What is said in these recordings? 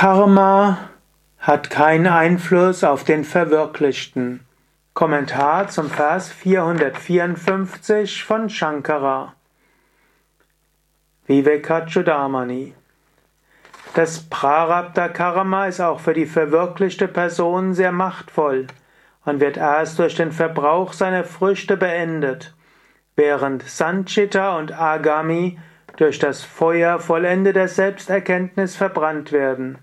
Karma hat keinen Einfluss auf den Verwirklichten. Kommentar zum Vers 454 von Shankara. Vivekachudamani. Das Prarabdha Karma ist auch für die verwirklichte Person sehr machtvoll und wird erst durch den Verbrauch seiner Früchte beendet, während Sanchita und Agami durch das Feuer vollendeter Selbsterkenntnis verbrannt werden.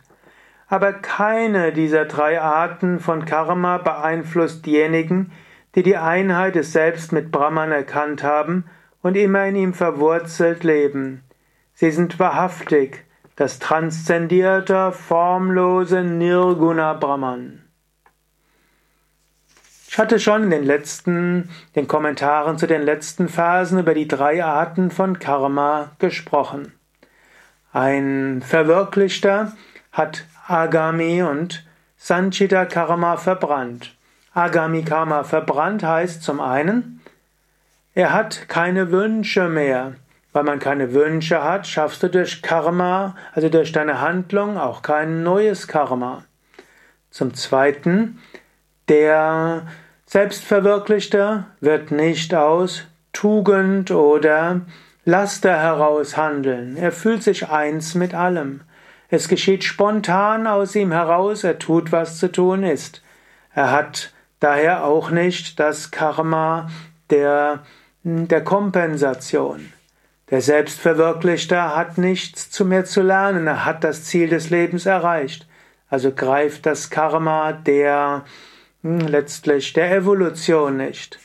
Aber keine dieser drei Arten von Karma beeinflusst diejenigen, die die Einheit des Selbst mit Brahman erkannt haben und immer in ihm verwurzelt leben. Sie sind wahrhaftig das transzendierte, formlose Nirguna Brahman. Ich hatte schon in den letzten, den Kommentaren zu den letzten Phasen über die drei Arten von Karma gesprochen. Ein Verwirklichter hat Agami und Sanchita Karma verbrannt. Agami Karma verbrannt heißt zum einen, er hat keine Wünsche mehr. Weil man keine Wünsche hat, schaffst du durch Karma, also durch deine Handlung, auch kein neues Karma. Zum Zweiten, der Selbstverwirklichte wird nicht aus Tugend oder Laster heraus handeln. Er fühlt sich eins mit allem. Es geschieht spontan aus ihm heraus, er tut, was zu tun ist. Er hat daher auch nicht das Karma der, der Kompensation. Der Selbstverwirklichte hat nichts zu mehr zu lernen, er hat das Ziel des Lebens erreicht. Also greift das Karma der hm, letztlich der Evolution nicht.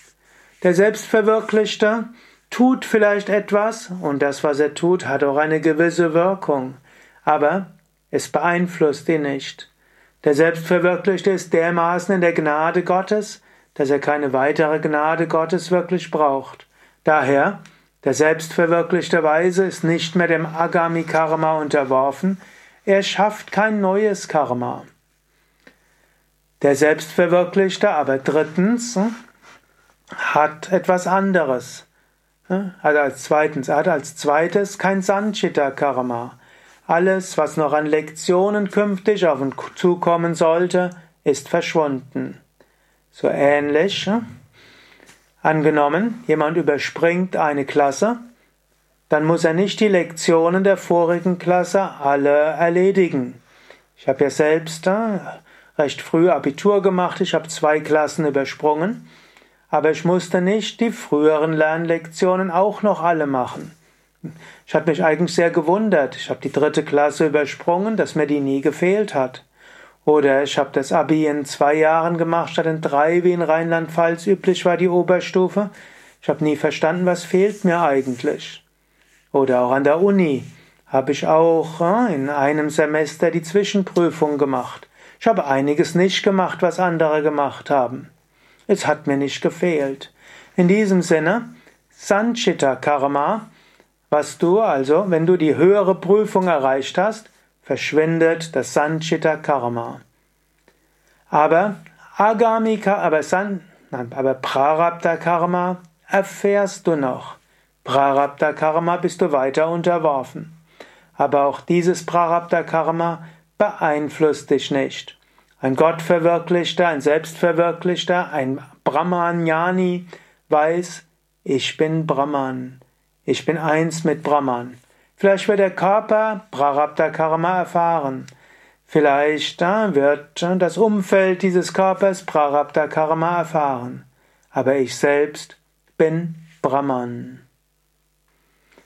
Der Selbstverwirklichte tut vielleicht etwas und das, was er tut, hat auch eine gewisse Wirkung, aber es beeinflusst ihn nicht. Der Selbstverwirklichte ist dermaßen in der Gnade Gottes, dass er keine weitere Gnade Gottes wirklich braucht. Daher, der selbstverwirklichte Weise ist nicht mehr dem Agami Karma unterworfen, er schafft kein neues Karma. Der Selbstverwirklichte aber drittens hm, hat etwas anderes. Also als zweitens, er hat als zweites kein Sanchita Karma. Alles, was noch an Lektionen künftig auf ihn zukommen sollte, ist verschwunden. So ähnlich. Hm, angenommen, jemand überspringt eine Klasse, dann muss er nicht die Lektionen der vorigen Klasse alle erledigen. Ich habe ja selbst recht früh Abitur gemacht, ich habe zwei Klassen übersprungen, aber ich musste nicht die früheren Lernlektionen auch noch alle machen. Ich hatte mich eigentlich sehr gewundert. Ich habe die dritte Klasse übersprungen, dass mir die nie gefehlt hat. Oder ich habe das Abi in zwei Jahren gemacht, statt in drei, wie in Rheinland-Pfalz üblich war, die Oberstufe. Ich habe nie verstanden, was fehlt mir eigentlich. Oder auch an der Uni habe ich auch äh, in einem Semester die Zwischenprüfung gemacht. Ich habe einiges nicht gemacht, was andere gemacht haben. Es hat mir nicht gefehlt. In diesem Sinne, Sanchita Karma, was du also, wenn du die höhere Prüfung erreicht hast, verschwindet das Sanchita Karma. Aber Agamika, aber San, nein, aber Prarabdha Karma erfährst du noch. Prarabdha Karma bist du weiter unterworfen. Aber auch dieses Prarabdha Karma beeinflusst dich nicht. Ein Gottverwirklichter, ein Selbstverwirklichter, ein Brahmanyani weiß, ich bin Brahman. Ich bin eins mit Brahman. Vielleicht wird der Körper Prarabdha Karma erfahren. Vielleicht wird das Umfeld dieses Körpers Prarabdha Karma erfahren. Aber ich selbst bin Brahman.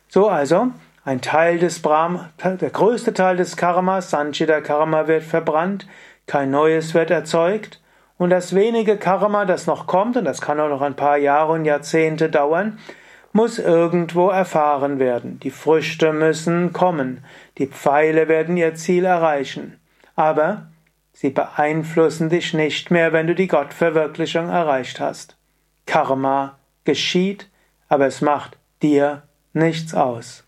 So also, ein Teil des Brahma, der größte Teil des Karmas, Sanchita Karma, wird verbrannt, kein neues wird erzeugt, und das wenige Karma, das noch kommt, und das kann auch noch ein paar Jahre und Jahrzehnte dauern, muss irgendwo erfahren werden. Die Früchte müssen kommen, die Pfeile werden ihr Ziel erreichen. Aber sie beeinflussen dich nicht mehr, wenn du die Gottverwirklichung erreicht hast. Karma geschieht, aber es macht dir nichts aus.